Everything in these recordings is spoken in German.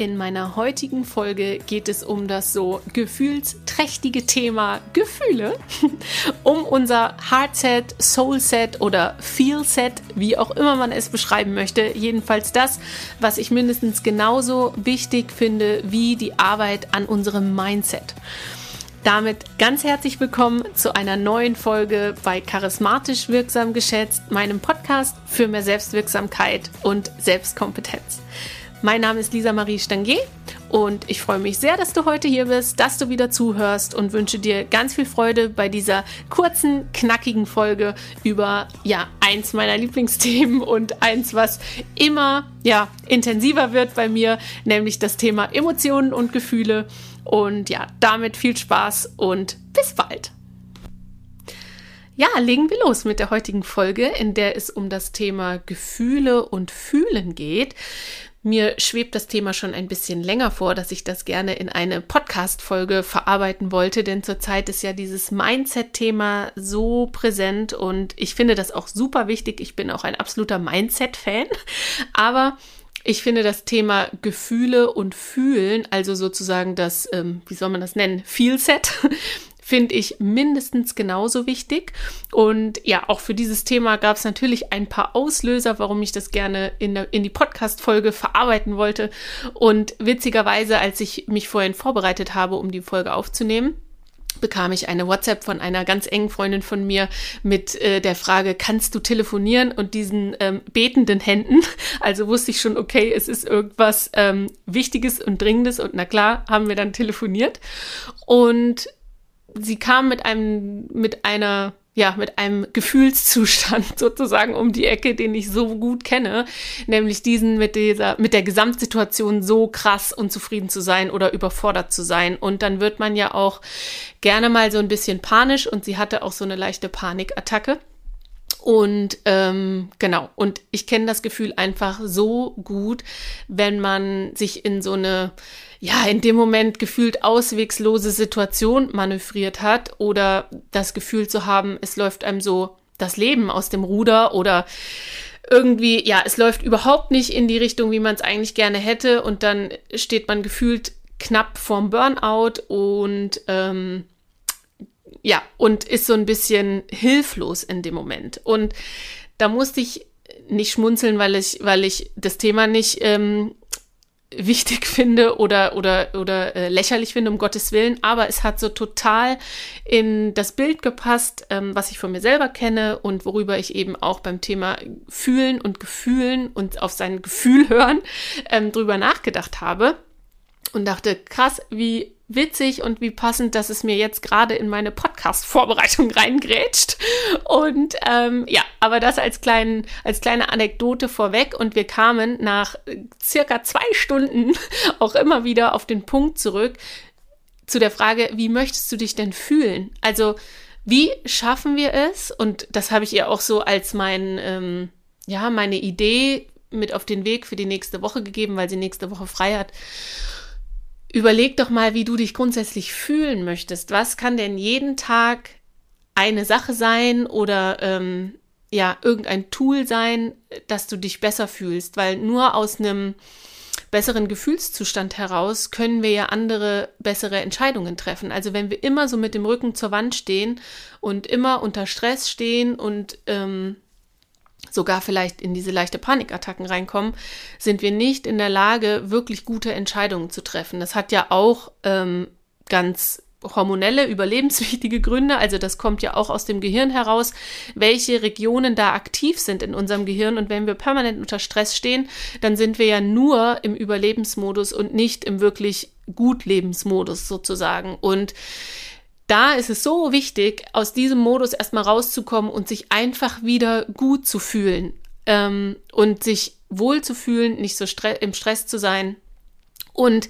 In meiner heutigen Folge geht es um das so gefühlsträchtige Thema Gefühle, um unser Heartset, Soulset oder Feelset, wie auch immer man es beschreiben möchte. Jedenfalls das, was ich mindestens genauso wichtig finde wie die Arbeit an unserem Mindset. Damit ganz herzlich willkommen zu einer neuen Folge bei Charismatisch Wirksam geschätzt, meinem Podcast für mehr Selbstwirksamkeit und Selbstkompetenz. Mein Name ist Lisa Marie Stangier und ich freue mich sehr, dass du heute hier bist, dass du wieder zuhörst und wünsche dir ganz viel Freude bei dieser kurzen, knackigen Folge über ja, eins meiner Lieblingsthemen und eins, was immer ja, intensiver wird bei mir, nämlich das Thema Emotionen und Gefühle. Und ja, damit viel Spaß und bis bald. Ja, legen wir los mit der heutigen Folge, in der es um das Thema Gefühle und Fühlen geht. Mir schwebt das Thema schon ein bisschen länger vor, dass ich das gerne in eine Podcast-Folge verarbeiten wollte, denn zurzeit ist ja dieses Mindset-Thema so präsent und ich finde das auch super wichtig. Ich bin auch ein absoluter Mindset-Fan, aber ich finde das Thema Gefühle und Fühlen, also sozusagen das, ähm, wie soll man das nennen, Feelset, finde ich mindestens genauso wichtig. Und ja, auch für dieses Thema gab es natürlich ein paar Auslöser, warum ich das gerne in, der, in die Podcast-Folge verarbeiten wollte. Und witzigerweise, als ich mich vorhin vorbereitet habe, um die Folge aufzunehmen, bekam ich eine WhatsApp von einer ganz engen Freundin von mir mit äh, der Frage, kannst du telefonieren und diesen ähm, betenden Händen. Also wusste ich schon, okay, es ist irgendwas ähm, Wichtiges und Dringendes und na klar, haben wir dann telefoniert. Und sie kam mit einem, mit einer ja, mit einem Gefühlszustand sozusagen um die Ecke, den ich so gut kenne, nämlich diesen mit dieser, mit der Gesamtsituation so krass unzufrieden zu sein oder überfordert zu sein. Und dann wird man ja auch gerne mal so ein bisschen panisch und sie hatte auch so eine leichte Panikattacke. Und ähm, genau, und ich kenne das Gefühl einfach so gut, wenn man sich in so eine ja, in dem Moment gefühlt auswegslose Situation manövriert hat oder das Gefühl zu haben, es läuft einem so das Leben aus dem Ruder oder irgendwie, ja, es läuft überhaupt nicht in die Richtung, wie man es eigentlich gerne hätte und dann steht man gefühlt knapp vorm Burnout und ähm, ja, und ist so ein bisschen hilflos in dem Moment. Und da musste ich nicht schmunzeln, weil ich, weil ich das Thema nicht ähm, wichtig finde oder oder oder äh, lächerlich finde um Gottes willen, aber es hat so total in das Bild gepasst, ähm, was ich von mir selber kenne und worüber ich eben auch beim Thema Fühlen und Gefühlen und auf sein Gefühl hören ähm, drüber nachgedacht habe. Und dachte krass, wie witzig und wie passend, dass es mir jetzt gerade in meine Podcast-Vorbereitung reingrätscht. Und ähm, ja, aber das als, kleinen, als kleine Anekdote vorweg. Und wir kamen nach circa zwei Stunden auch immer wieder auf den Punkt zurück zu der Frage, wie möchtest du dich denn fühlen? Also, wie schaffen wir es? Und das habe ich ihr auch so als mein, ähm, ja, meine Idee mit auf den Weg für die nächste Woche gegeben, weil sie nächste Woche frei hat. Überleg doch mal, wie du dich grundsätzlich fühlen möchtest. Was kann denn jeden Tag eine Sache sein oder ähm, ja, irgendein Tool sein, dass du dich besser fühlst? Weil nur aus einem besseren Gefühlszustand heraus können wir ja andere bessere Entscheidungen treffen. Also wenn wir immer so mit dem Rücken zur Wand stehen und immer unter Stress stehen und ähm, sogar vielleicht in diese leichte Panikattacken reinkommen, sind wir nicht in der Lage, wirklich gute Entscheidungen zu treffen. Das hat ja auch ähm, ganz hormonelle, überlebenswichtige Gründe. Also das kommt ja auch aus dem Gehirn heraus, welche Regionen da aktiv sind in unserem Gehirn. Und wenn wir permanent unter Stress stehen, dann sind wir ja nur im Überlebensmodus und nicht im wirklich Gutlebensmodus sozusagen. Und da ist es so wichtig, aus diesem Modus erstmal rauszukommen und sich einfach wieder gut zu fühlen ähm, und sich wohl zu fühlen, nicht so stre im Stress zu sein. Und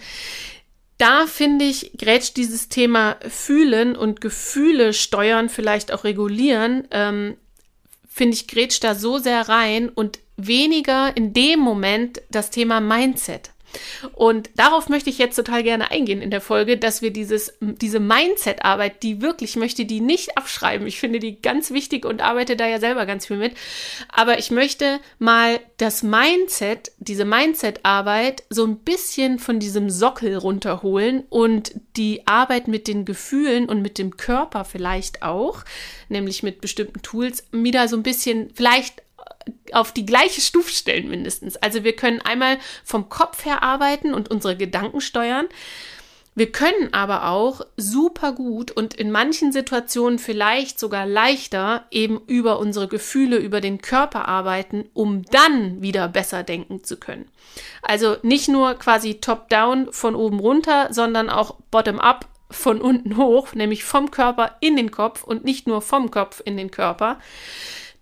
da finde ich, grätscht dieses Thema Fühlen und Gefühle steuern, vielleicht auch regulieren, ähm, finde ich, grätscht da so sehr rein und weniger in dem Moment das Thema Mindset. Und darauf möchte ich jetzt total gerne eingehen in der Folge, dass wir dieses, diese Mindset-Arbeit, die wirklich möchte, die nicht abschreiben. Ich finde die ganz wichtig und arbeite da ja selber ganz viel mit. Aber ich möchte mal das Mindset, diese Mindset-Arbeit so ein bisschen von diesem Sockel runterholen und die Arbeit mit den Gefühlen und mit dem Körper vielleicht auch, nämlich mit bestimmten Tools, wieder so ein bisschen vielleicht auf die gleiche Stufe stellen mindestens. Also wir können einmal vom Kopf her arbeiten und unsere Gedanken steuern. Wir können aber auch super gut und in manchen Situationen vielleicht sogar leichter eben über unsere Gefühle, über den Körper arbeiten, um dann wieder besser denken zu können. Also nicht nur quasi top-down von oben runter, sondern auch bottom-up von unten hoch, nämlich vom Körper in den Kopf und nicht nur vom Kopf in den Körper.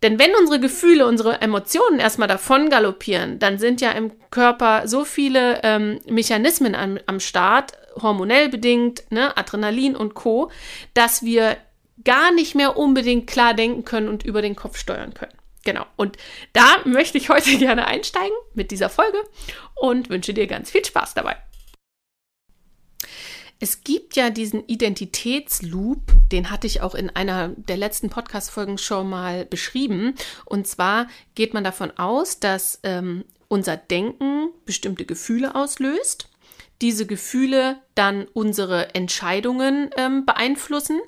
Denn wenn unsere Gefühle, unsere Emotionen erstmal davon galoppieren, dann sind ja im Körper so viele ähm, Mechanismen am, am Start, hormonell bedingt, ne, Adrenalin und Co., dass wir gar nicht mehr unbedingt klar denken können und über den Kopf steuern können. Genau. Und da möchte ich heute gerne einsteigen mit dieser Folge und wünsche dir ganz viel Spaß dabei. Es gibt ja diesen Identitätsloop, den hatte ich auch in einer der letzten Podcast-Folgen schon mal beschrieben. Und zwar geht man davon aus, dass ähm, unser Denken bestimmte Gefühle auslöst, diese Gefühle dann unsere Entscheidungen ähm, beeinflussen.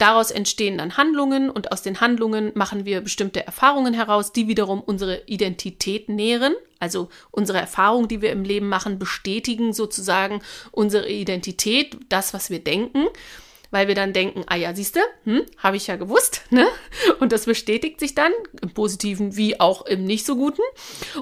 Daraus entstehen dann Handlungen und aus den Handlungen machen wir bestimmte Erfahrungen heraus, die wiederum unsere Identität nähren. Also unsere Erfahrungen, die wir im Leben machen, bestätigen sozusagen unsere Identität, das, was wir denken weil wir dann denken, ah ja, siehste, hm, habe ich ja gewusst, ne? Und das bestätigt sich dann im Positiven wie auch im nicht so Guten.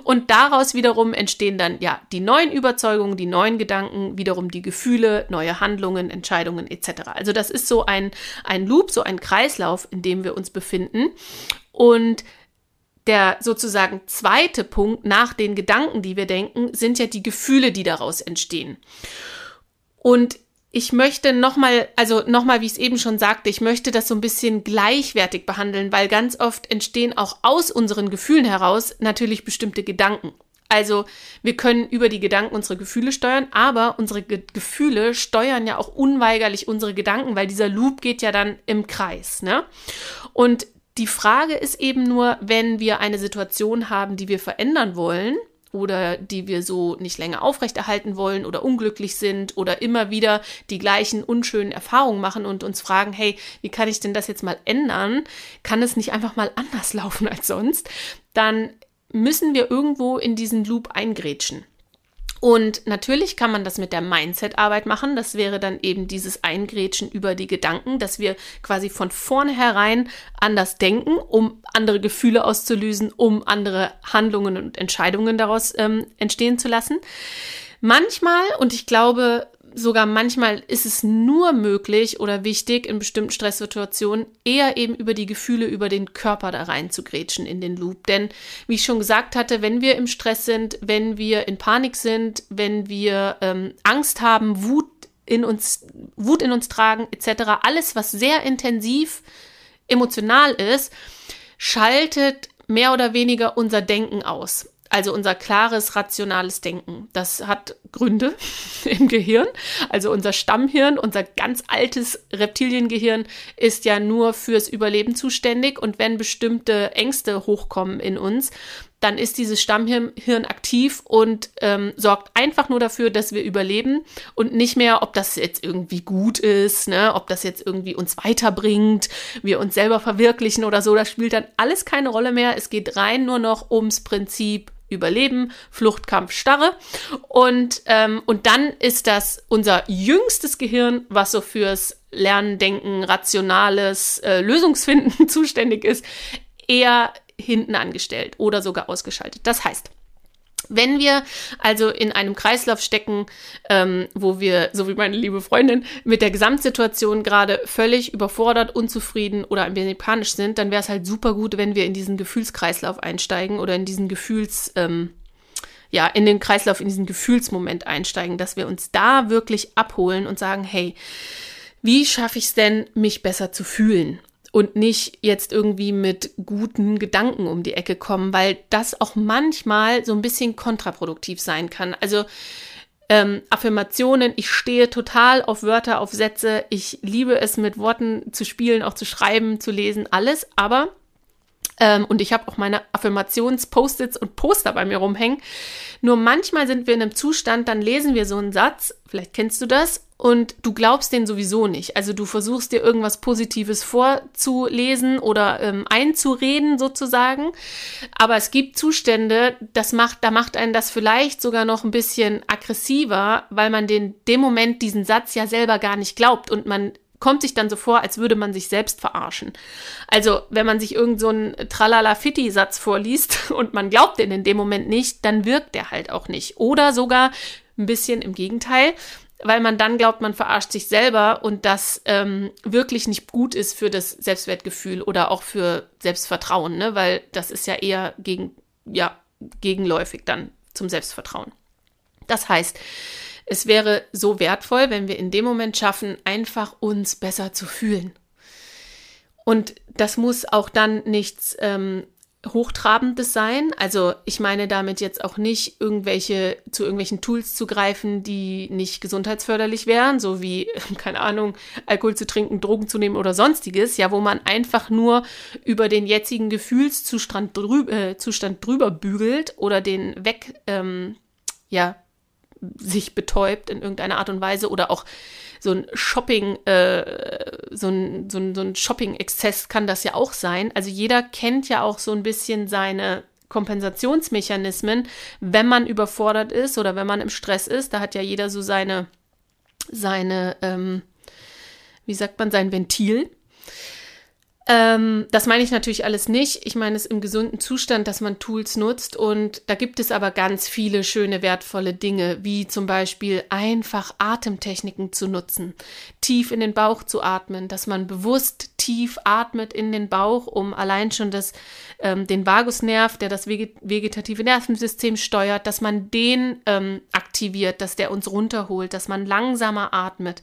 Und daraus wiederum entstehen dann ja die neuen Überzeugungen, die neuen Gedanken, wiederum die Gefühle, neue Handlungen, Entscheidungen etc. Also das ist so ein, ein Loop, so ein Kreislauf, in dem wir uns befinden. Und der sozusagen zweite Punkt nach den Gedanken, die wir denken, sind ja die Gefühle, die daraus entstehen. Und ich möchte nochmal, also nochmal, wie ich es eben schon sagte, ich möchte das so ein bisschen gleichwertig behandeln, weil ganz oft entstehen auch aus unseren Gefühlen heraus natürlich bestimmte Gedanken. Also wir können über die Gedanken unsere Gefühle steuern, aber unsere Ge Gefühle steuern ja auch unweigerlich unsere Gedanken, weil dieser Loop geht ja dann im Kreis. Ne? Und die Frage ist eben nur, wenn wir eine Situation haben, die wir verändern wollen, oder die wir so nicht länger aufrechterhalten wollen oder unglücklich sind oder immer wieder die gleichen unschönen Erfahrungen machen und uns fragen, hey, wie kann ich denn das jetzt mal ändern? Kann es nicht einfach mal anders laufen als sonst? Dann müssen wir irgendwo in diesen Loop eingrätschen. Und natürlich kann man das mit der Mindset-Arbeit machen. Das wäre dann eben dieses Eingrätschen über die Gedanken, dass wir quasi von vornherein anders denken, um andere Gefühle auszulösen, um andere Handlungen und Entscheidungen daraus ähm, entstehen zu lassen. Manchmal, und ich glaube, sogar manchmal ist es nur möglich oder wichtig, in bestimmten Stresssituationen eher eben über die Gefühle, über den Körper da rein zu grätschen in den Loop. Denn, wie ich schon gesagt hatte, wenn wir im Stress sind, wenn wir in Panik sind, wenn wir ähm, Angst haben, Wut in uns, Wut in uns tragen, etc., alles, was sehr intensiv emotional ist, schaltet mehr oder weniger unser Denken aus. Also unser klares, rationales Denken. Das hat Gründe im Gehirn. Also unser Stammhirn, unser ganz altes Reptiliengehirn ist ja nur fürs Überleben zuständig. Und wenn bestimmte Ängste hochkommen in uns, dann ist dieses Stammhirn aktiv und ähm, sorgt einfach nur dafür, dass wir überleben und nicht mehr, ob das jetzt irgendwie gut ist, ne, ob das jetzt irgendwie uns weiterbringt, wir uns selber verwirklichen oder so. Das spielt dann alles keine Rolle mehr. Es geht rein nur noch ums Prinzip Überleben, Fluchtkampf, Starre. Und, ähm, und dann ist das unser jüngstes Gehirn, was so fürs Lernen, Denken, rationales äh, Lösungsfinden zuständig ist, eher hinten angestellt oder sogar ausgeschaltet. Das heißt, wenn wir also in einem Kreislauf stecken, ähm, wo wir, so wie meine liebe Freundin, mit der Gesamtsituation gerade völlig überfordert, unzufrieden oder ein wenig panisch sind, dann wäre es halt super gut, wenn wir in diesen Gefühlskreislauf einsteigen oder in diesen Gefühls, ähm, ja, in den Kreislauf, in diesen Gefühlsmoment einsteigen, dass wir uns da wirklich abholen und sagen, hey, wie schaffe ich es denn, mich besser zu fühlen? Und nicht jetzt irgendwie mit guten Gedanken um die Ecke kommen, weil das auch manchmal so ein bisschen kontraproduktiv sein kann. Also Ähm, Affirmationen, ich stehe total auf Wörter, auf Sätze. Ich liebe es, mit Worten zu spielen, auch zu schreiben, zu lesen, alles. Aber ähm, und ich habe auch meine Affirmations-Post-its und Poster bei mir rumhängen. Nur manchmal sind wir in einem Zustand, dann lesen wir so einen Satz, vielleicht kennst du das, und du glaubst den sowieso nicht. Also du versuchst dir irgendwas Positives vorzulesen oder ähm, einzureden sozusagen. Aber es gibt Zustände, das macht, da macht einen das vielleicht sogar noch ein bisschen aggressiver, weil man den dem Moment diesen Satz ja selber gar nicht glaubt und man kommt sich dann so vor, als würde man sich selbst verarschen. Also, wenn man sich irgend so Tralala-Fitti-Satz vorliest und man glaubt den in dem Moment nicht, dann wirkt der halt auch nicht. Oder sogar ein bisschen im Gegenteil, weil man dann glaubt, man verarscht sich selber und das ähm, wirklich nicht gut ist für das Selbstwertgefühl oder auch für Selbstvertrauen, ne? weil das ist ja eher gegen, ja, gegenläufig dann zum Selbstvertrauen. Das heißt, es wäre so wertvoll, wenn wir in dem Moment schaffen, einfach uns besser zu fühlen. Und das muss auch dann nichts ähm, Hochtrabendes sein. Also ich meine damit jetzt auch nicht irgendwelche zu irgendwelchen Tools zu greifen, die nicht gesundheitsförderlich wären, so wie, keine Ahnung, Alkohol zu trinken, Drogen zu nehmen oder sonstiges, ja, wo man einfach nur über den jetzigen Gefühlszustand drü äh, Zustand drüber bügelt oder den weg, ähm, ja, sich betäubt in irgendeiner Art und Weise oder auch so ein Shopping, äh, so ein, so ein, so ein Shopping-Exzess kann das ja auch sein. Also jeder kennt ja auch so ein bisschen seine Kompensationsmechanismen, wenn man überfordert ist oder wenn man im Stress ist. Da hat ja jeder so seine, seine, ähm, wie sagt man, sein Ventil. Ähm, das meine ich natürlich alles nicht. Ich meine es im gesunden Zustand, dass man Tools nutzt. Und da gibt es aber ganz viele schöne, wertvolle Dinge, wie zum Beispiel einfach Atemtechniken zu nutzen, tief in den Bauch zu atmen, dass man bewusst tief atmet in den Bauch, um allein schon das, ähm, den Vagusnerv, der das vegetative Nervensystem steuert, dass man den ähm, aktiviert, dass der uns runterholt, dass man langsamer atmet,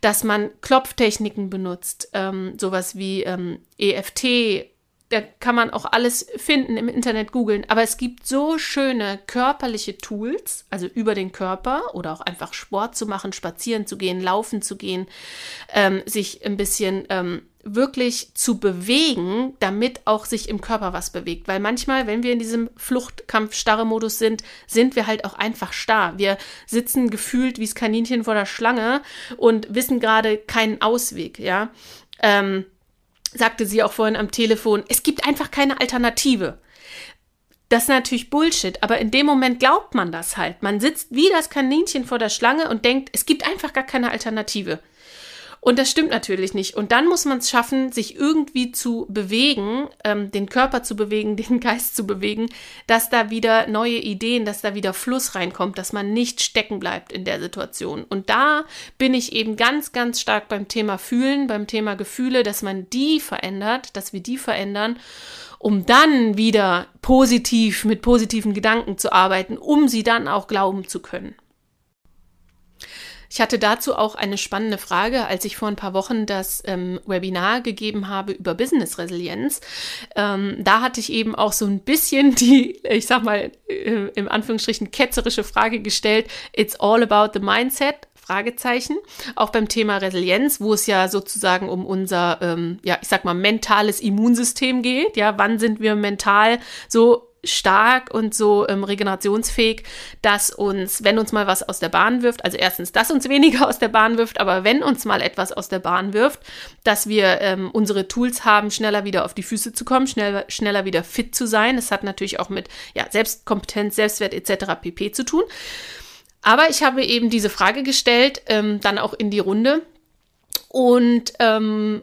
dass man Klopftechniken benutzt, ähm, sowas wie ähm, EFT, da kann man auch alles finden im Internet googeln. Aber es gibt so schöne körperliche Tools, also über den Körper oder auch einfach Sport zu machen, spazieren zu gehen, laufen zu gehen, ähm, sich ein bisschen ähm, wirklich zu bewegen, damit auch sich im Körper was bewegt. Weil manchmal, wenn wir in diesem Fluchtkampf-Starre-Modus sind, sind wir halt auch einfach starr. Wir sitzen gefühlt wie das Kaninchen vor der Schlange und wissen gerade keinen Ausweg, ja. Ähm, sagte sie auch vorhin am Telefon, es gibt einfach keine Alternative. Das ist natürlich Bullshit, aber in dem Moment glaubt man das halt. Man sitzt wie das Kaninchen vor der Schlange und denkt, es gibt einfach gar keine Alternative. Und das stimmt natürlich nicht. Und dann muss man es schaffen, sich irgendwie zu bewegen, ähm, den Körper zu bewegen, den Geist zu bewegen, dass da wieder neue Ideen, dass da wieder Fluss reinkommt, dass man nicht stecken bleibt in der Situation. Und da bin ich eben ganz, ganz stark beim Thema Fühlen, beim Thema Gefühle, dass man die verändert, dass wir die verändern um dann wieder positiv mit positiven Gedanken zu arbeiten, um sie dann auch glauben zu können. Ich hatte dazu auch eine spannende Frage, als ich vor ein paar Wochen das ähm, Webinar gegeben habe über Business Resilienz. Ähm, da hatte ich eben auch so ein bisschen die, ich sag mal, äh, im Anführungsstrichen ketzerische Frage gestellt. It's all about the mindset. Fragezeichen. Auch beim Thema Resilienz, wo es ja sozusagen um unser, ähm, ja, ich sag mal, mentales Immunsystem geht. Ja, wann sind wir mental so stark und so ähm, regenerationsfähig, dass uns, wenn uns mal was aus der Bahn wirft, also erstens, dass uns weniger aus der Bahn wirft, aber wenn uns mal etwas aus der Bahn wirft, dass wir ähm, unsere Tools haben, schneller wieder auf die Füße zu kommen, schnell, schneller wieder fit zu sein. Das hat natürlich auch mit ja, Selbstkompetenz, Selbstwert etc. pp zu tun. Aber ich habe eben diese Frage gestellt, ähm, dann auch in die Runde. Und ähm,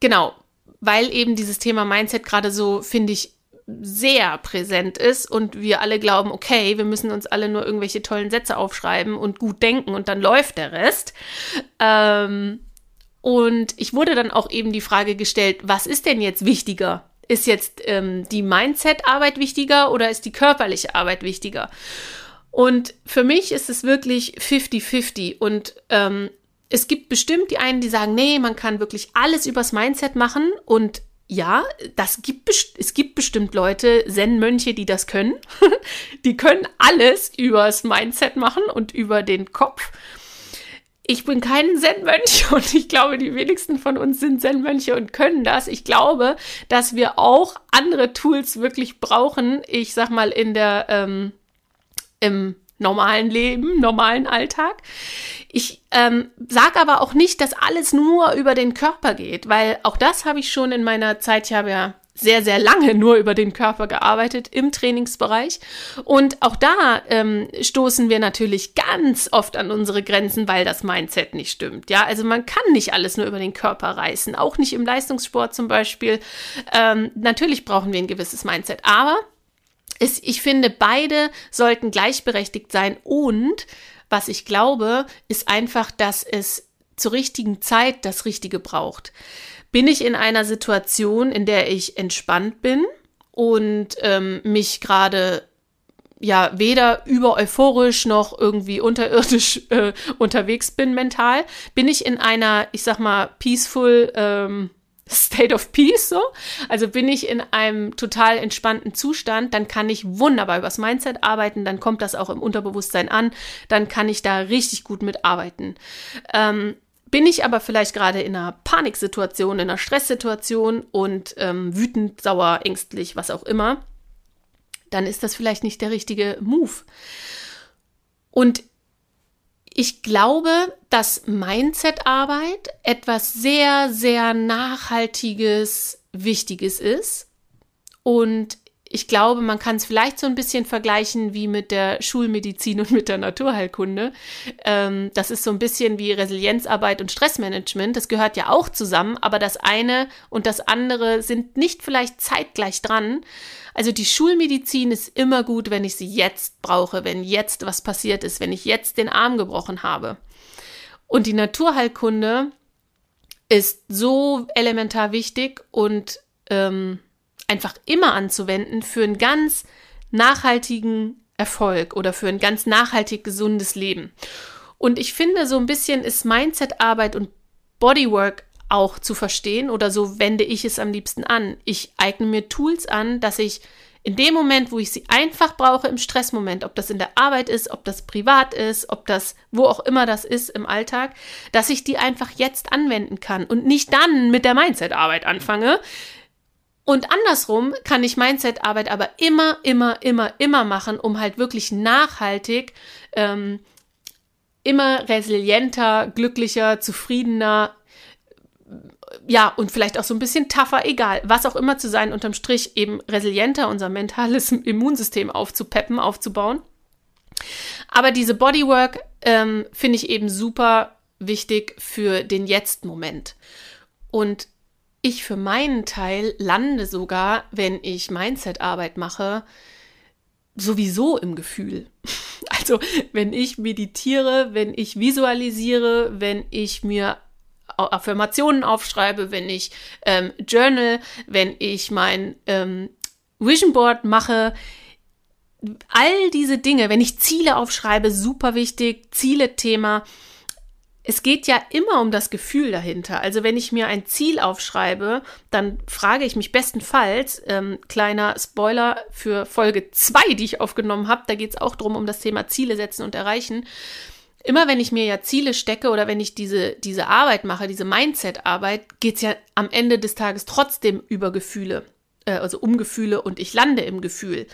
genau, weil eben dieses Thema Mindset gerade so, finde ich, sehr präsent ist und wir alle glauben, okay, wir müssen uns alle nur irgendwelche tollen Sätze aufschreiben und gut denken und dann läuft der Rest. Ähm, und ich wurde dann auch eben die Frage gestellt, was ist denn jetzt wichtiger? Ist jetzt ähm, die Mindset-Arbeit wichtiger oder ist die körperliche Arbeit wichtiger? Und für mich ist es wirklich 50-50 und ähm, es gibt bestimmt die einen, die sagen, nee, man kann wirklich alles übers Mindset machen und ja, das gibt es gibt bestimmt Leute, Zen-Mönche, die das können. die können alles übers Mindset machen und über den Kopf. Ich bin kein Zen-Mönch und ich glaube, die wenigsten von uns sind Zen-Mönche und können das. Ich glaube, dass wir auch andere Tools wirklich brauchen. Ich sag mal in der ähm, im normalen Leben, normalen Alltag. Ich ähm, sage aber auch nicht, dass alles nur über den Körper geht, weil auch das habe ich schon in meiner Zeit, ich habe ja sehr, sehr lange nur über den Körper gearbeitet im Trainingsbereich. Und auch da ähm, stoßen wir natürlich ganz oft an unsere Grenzen, weil das Mindset nicht stimmt. Ja, also man kann nicht alles nur über den Körper reißen, auch nicht im Leistungssport zum Beispiel. Ähm, natürlich brauchen wir ein gewisses Mindset, aber ist, ich finde, beide sollten gleichberechtigt sein und was ich glaube, ist einfach, dass es zur richtigen Zeit das Richtige braucht. Bin ich in einer Situation, in der ich entspannt bin und ähm, mich gerade ja weder über euphorisch noch irgendwie unterirdisch äh, unterwegs bin mental, bin ich in einer, ich sag mal, peaceful ähm, State of Peace, so. Also bin ich in einem total entspannten Zustand, dann kann ich wunderbar übers Mindset arbeiten, dann kommt das auch im Unterbewusstsein an, dann kann ich da richtig gut mitarbeiten. Ähm, bin ich aber vielleicht gerade in einer Paniksituation, in einer Stresssituation und ähm, wütend, sauer, ängstlich, was auch immer, dann ist das vielleicht nicht der richtige Move. Und ich glaube, dass Mindset-Arbeit etwas sehr, sehr Nachhaltiges, Wichtiges ist. Und ich glaube, man kann es vielleicht so ein bisschen vergleichen wie mit der Schulmedizin und mit der Naturheilkunde. Ähm, das ist so ein bisschen wie Resilienzarbeit und Stressmanagement. Das gehört ja auch zusammen, aber das eine und das andere sind nicht vielleicht zeitgleich dran. Also die Schulmedizin ist immer gut, wenn ich sie jetzt brauche, wenn jetzt was passiert ist, wenn ich jetzt den Arm gebrochen habe. Und die Naturheilkunde ist so elementar wichtig und ähm, einfach immer anzuwenden für einen ganz nachhaltigen Erfolg oder für ein ganz nachhaltig gesundes Leben. Und ich finde, so ein bisschen ist Mindset-Arbeit und Bodywork auch zu verstehen oder so wende ich es am liebsten an. Ich eigne mir Tools an, dass ich in dem Moment, wo ich sie einfach brauche im Stressmoment, ob das in der Arbeit ist, ob das privat ist, ob das wo auch immer das ist im Alltag, dass ich die einfach jetzt anwenden kann und nicht dann mit der Mindset-Arbeit anfange, und andersrum kann ich Mindset-Arbeit aber immer, immer, immer, immer machen, um halt wirklich nachhaltig ähm, immer resilienter, glücklicher, zufriedener, ja, und vielleicht auch so ein bisschen tougher, egal, was auch immer zu sein, unterm Strich eben resilienter, unser mentales Immunsystem aufzupeppen, aufzubauen. Aber diese Bodywork ähm, finde ich eben super wichtig für den Jetzt-Moment. Und ich für meinen Teil lande sogar, wenn ich Mindset-Arbeit mache, sowieso im Gefühl. Also wenn ich meditiere, wenn ich visualisiere, wenn ich mir Affirmationen aufschreibe, wenn ich ähm, journal, wenn ich mein ähm, Vision Board mache, all diese Dinge, wenn ich Ziele aufschreibe, super wichtig, Ziele-Thema, es geht ja immer um das Gefühl dahinter. Also wenn ich mir ein Ziel aufschreibe, dann frage ich mich bestenfalls, ähm, kleiner Spoiler für Folge 2, die ich aufgenommen habe, da geht es auch darum, um das Thema Ziele setzen und erreichen. Immer wenn ich mir ja Ziele stecke oder wenn ich diese, diese Arbeit mache, diese Mindset-Arbeit, geht es ja am Ende des Tages trotzdem über Gefühle äh, also um Gefühle und ich lande im Gefühl,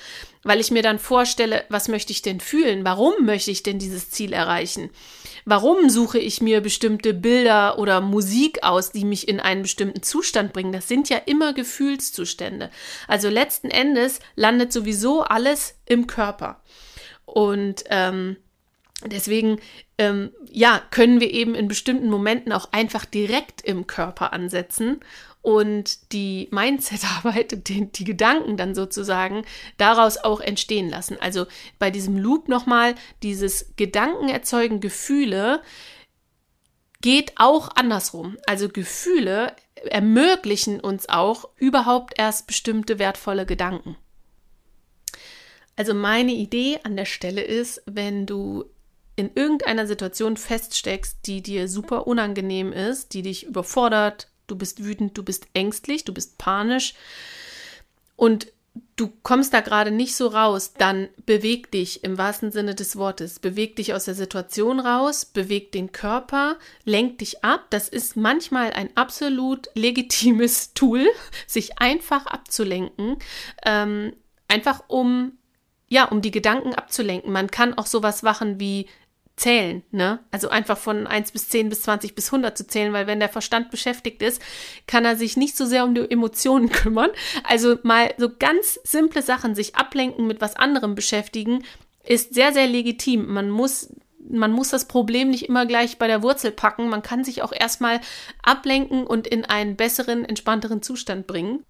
weil ich mir dann vorstelle, was möchte ich denn fühlen? Warum möchte ich denn dieses Ziel erreichen? Warum suche ich mir bestimmte Bilder oder Musik aus, die mich in einen bestimmten Zustand bringen? Das sind ja immer Gefühlszustände. Also letzten Endes landet sowieso alles im Körper. Und ähm, deswegen, ähm, ja, können wir eben in bestimmten Momenten auch einfach direkt im Körper ansetzen und die Mindset-Arbeit, die, die, Gedanken dann sozusagen daraus auch entstehen lassen. Also bei diesem Loop nochmal, dieses Gedanken erzeugen Gefühle geht auch andersrum. Also Gefühle ermöglichen uns auch überhaupt erst bestimmte wertvolle Gedanken. Also meine Idee an der Stelle ist, wenn du in irgendeiner Situation feststeckst, die dir super unangenehm ist, die dich überfordert, du bist wütend, du bist ängstlich, du bist panisch und du kommst da gerade nicht so raus, dann beweg dich im wahrsten Sinne des Wortes. Beweg dich aus der Situation raus, beweg den Körper, lenk dich ab. Das ist manchmal ein absolut legitimes Tool, sich einfach abzulenken. Ähm, einfach um ja, um die Gedanken abzulenken. Man kann auch sowas machen wie zählen, ne? Also einfach von 1 bis 10 bis 20 bis 100 zu zählen, weil wenn der Verstand beschäftigt ist, kann er sich nicht so sehr um die Emotionen kümmern. Also mal so ganz simple Sachen, sich ablenken mit was anderem beschäftigen, ist sehr, sehr legitim. Man muss man muss das Problem nicht immer gleich bei der Wurzel packen. Man kann sich auch erstmal ablenken und in einen besseren, entspannteren Zustand bringen.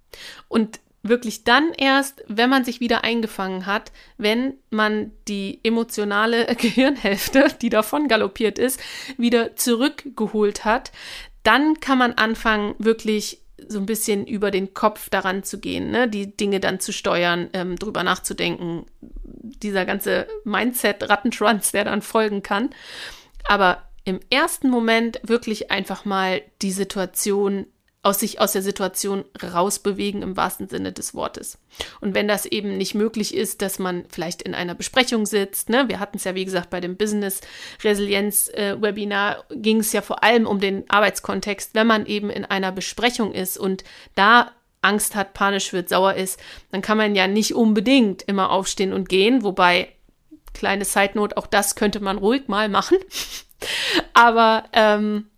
Und wirklich dann erst, wenn man sich wieder eingefangen hat, wenn man die emotionale Gehirnhälfte, die davon galoppiert ist, wieder zurückgeholt hat, dann kann man anfangen, wirklich so ein bisschen über den Kopf daran zu gehen, ne? die Dinge dann zu steuern, ähm, drüber nachzudenken, dieser ganze Mindset-Rattenschwanz, der dann folgen kann. Aber im ersten Moment wirklich einfach mal die Situation aus sich aus der Situation rausbewegen im wahrsten Sinne des Wortes. Und wenn das eben nicht möglich ist, dass man vielleicht in einer Besprechung sitzt, ne, wir hatten es ja wie gesagt bei dem Business Resilienz äh, Webinar ging es ja vor allem um den Arbeitskontext, wenn man eben in einer Besprechung ist und da Angst hat, panisch wird, sauer ist, dann kann man ja nicht unbedingt immer aufstehen und gehen, wobei kleine Side Note, auch das könnte man ruhig mal machen. Aber ähm,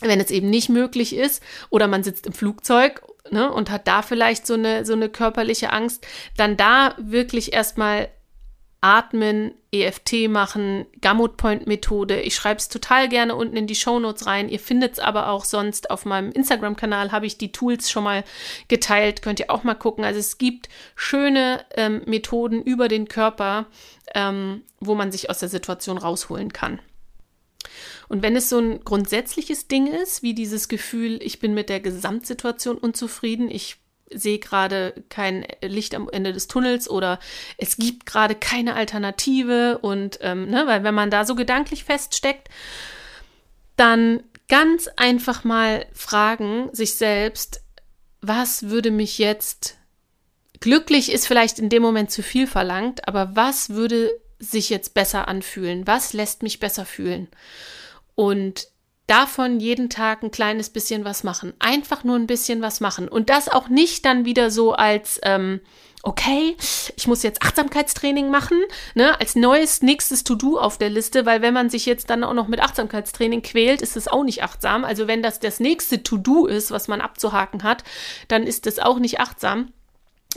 wenn es eben nicht möglich ist oder man sitzt im Flugzeug ne, und hat da vielleicht so eine, so eine körperliche Angst, dann da wirklich erstmal atmen, EFT machen, Gamut Point Methode. Ich schreibe es total gerne unten in die Show Notes rein. Ihr findet es aber auch sonst auf meinem Instagram-Kanal habe ich die Tools schon mal geteilt. Könnt ihr auch mal gucken. Also es gibt schöne ähm, Methoden über den Körper, ähm, wo man sich aus der Situation rausholen kann. Und wenn es so ein grundsätzliches Ding ist, wie dieses Gefühl, ich bin mit der Gesamtsituation unzufrieden, ich sehe gerade kein Licht am Ende des Tunnels oder es gibt gerade keine Alternative und ähm, ne, weil wenn man da so gedanklich feststeckt, dann ganz einfach mal fragen sich selbst, was würde mich jetzt glücklich ist vielleicht in dem Moment zu viel verlangt, aber was würde sich jetzt besser anfühlen? Was lässt mich besser fühlen? Und davon jeden Tag ein kleines bisschen was machen. Einfach nur ein bisschen was machen. Und das auch nicht dann wieder so als, ähm, okay, ich muss jetzt Achtsamkeitstraining machen, ne, als neues nächstes To-Do auf der Liste, weil wenn man sich jetzt dann auch noch mit Achtsamkeitstraining quält, ist es auch nicht achtsam. Also wenn das das nächste To-Do ist, was man abzuhaken hat, dann ist es auch nicht achtsam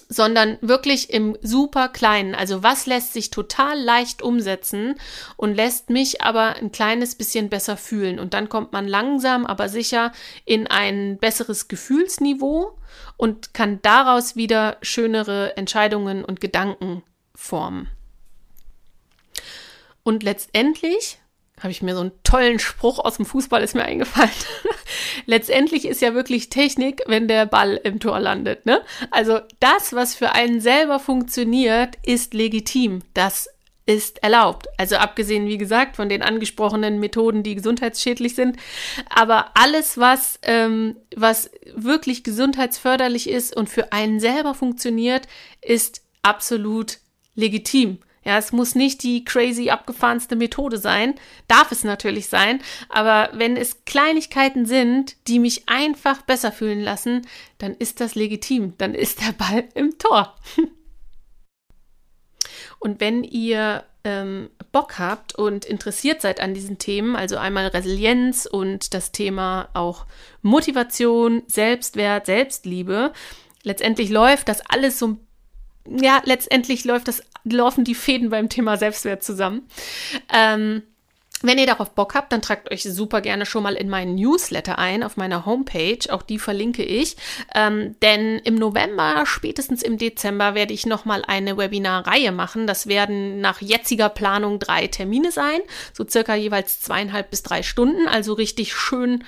sondern wirklich im super kleinen. Also was lässt sich total leicht umsetzen und lässt mich aber ein kleines bisschen besser fühlen. Und dann kommt man langsam, aber sicher in ein besseres Gefühlsniveau und kann daraus wieder schönere Entscheidungen und Gedanken formen. Und letztendlich habe ich mir so einen tollen Spruch aus dem Fußball ist mir eingefallen. Letztendlich ist ja wirklich Technik, wenn der Ball im Tor landet, ne? Also das, was für einen selber funktioniert, ist legitim. Das ist erlaubt. Also abgesehen, wie gesagt, von den angesprochenen Methoden, die gesundheitsschädlich sind. Aber alles, was, ähm, was wirklich gesundheitsförderlich ist und für einen selber funktioniert, ist absolut legitim. Ja, es muss nicht die crazy abgefahrenste Methode sein, darf es natürlich sein, aber wenn es Kleinigkeiten sind, die mich einfach besser fühlen lassen, dann ist das legitim, dann ist der Ball im Tor. Und wenn ihr ähm, Bock habt und interessiert seid an diesen Themen, also einmal Resilienz und das Thema auch Motivation, Selbstwert, Selbstliebe, letztendlich läuft das alles so ein ja, letztendlich läuft das, laufen die Fäden beim Thema Selbstwert zusammen. Ähm, wenn ihr darauf Bock habt, dann tragt euch super gerne schon mal in meinen Newsletter ein auf meiner Homepage. Auch die verlinke ich. Ähm, denn im November, spätestens im Dezember, werde ich nochmal eine Webinarreihe machen. Das werden nach jetziger Planung drei Termine sein. So circa jeweils zweieinhalb bis drei Stunden. Also richtig schön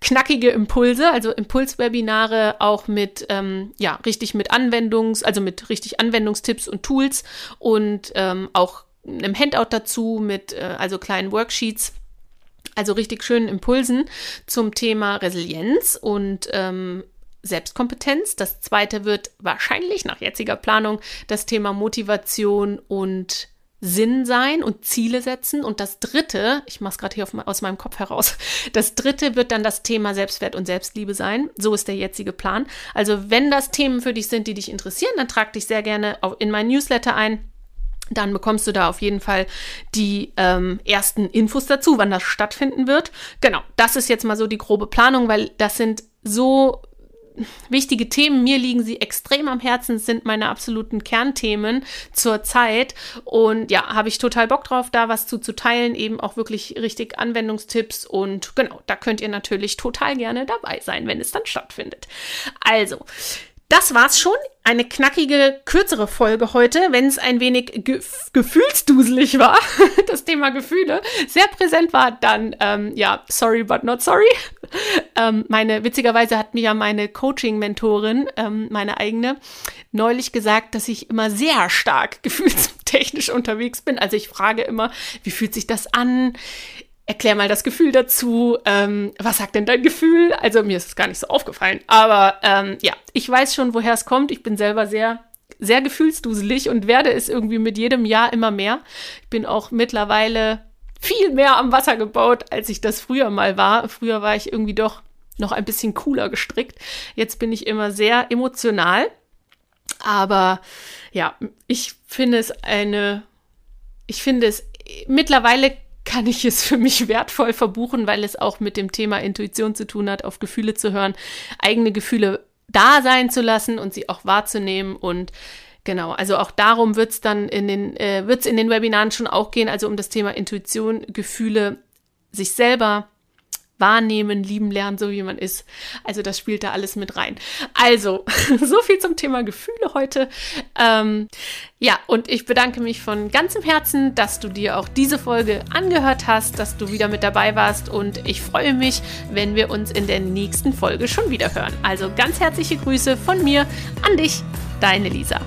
knackige Impulse, also Impulswebinare auch mit, ähm, ja, richtig mit Anwendungs-, also mit richtig Anwendungstipps und Tools und ähm, auch einem Handout dazu mit, äh, also kleinen Worksheets Also richtig schönen Impulsen zum Thema Resilienz und ähm, Selbstkompetenz. Das zweite wird wahrscheinlich nach jetziger Planung das Thema Motivation und Sinn sein und Ziele setzen. Und das dritte, ich mache es gerade hier auf, aus meinem Kopf heraus, das dritte wird dann das Thema Selbstwert und Selbstliebe sein. So ist der jetzige Plan. Also wenn das Themen für dich sind, die dich interessieren, dann trag dich sehr gerne in mein Newsletter ein. Dann bekommst du da auf jeden Fall die ähm, ersten Infos dazu, wann das stattfinden wird. Genau, das ist jetzt mal so die grobe Planung, weil das sind so wichtige Themen. Mir liegen sie extrem am Herzen, sind meine absoluten Kernthemen zur Zeit. Und ja, habe ich total Bock drauf, da was zu, zu teilen, eben auch wirklich richtig Anwendungstipps. Und genau, da könnt ihr natürlich total gerne dabei sein, wenn es dann stattfindet. Also, das war's schon. Eine knackige, kürzere Folge heute, wenn es ein wenig ge gefühlsduselig war, das Thema Gefühle sehr präsent war, dann ähm, ja, sorry but not sorry. ähm, meine, witzigerweise hat mir ja meine Coaching-Mentorin, ähm, meine eigene, neulich gesagt, dass ich immer sehr stark gefühlstechnisch unterwegs bin. Also ich frage immer, wie fühlt sich das an? Erklär mal das Gefühl dazu. Ähm, was sagt denn dein Gefühl? Also mir ist es gar nicht so aufgefallen. Aber ähm, ja, ich weiß schon, woher es kommt. Ich bin selber sehr, sehr gefühlsduselig und werde es irgendwie mit jedem Jahr immer mehr. Ich bin auch mittlerweile viel mehr am Wasser gebaut, als ich das früher mal war. Früher war ich irgendwie doch noch ein bisschen cooler gestrickt. Jetzt bin ich immer sehr emotional. Aber ja, ich finde es eine, ich finde es mittlerweile kann ich es für mich wertvoll verbuchen, weil es auch mit dem Thema Intuition zu tun hat, auf Gefühle zu hören, eigene Gefühle da sein zu lassen und sie auch wahrzunehmen und Genau, also auch darum wird es dann in den, äh, wird in den Webinaren schon auch gehen, also um das Thema Intuition, Gefühle, sich selber wahrnehmen, lieben lernen, so wie man ist. Also das spielt da alles mit rein. Also, so viel zum Thema Gefühle heute. Ähm, ja, und ich bedanke mich von ganzem Herzen, dass du dir auch diese Folge angehört hast, dass du wieder mit dabei warst und ich freue mich, wenn wir uns in der nächsten Folge schon wieder hören. Also ganz herzliche Grüße von mir an dich, deine Lisa.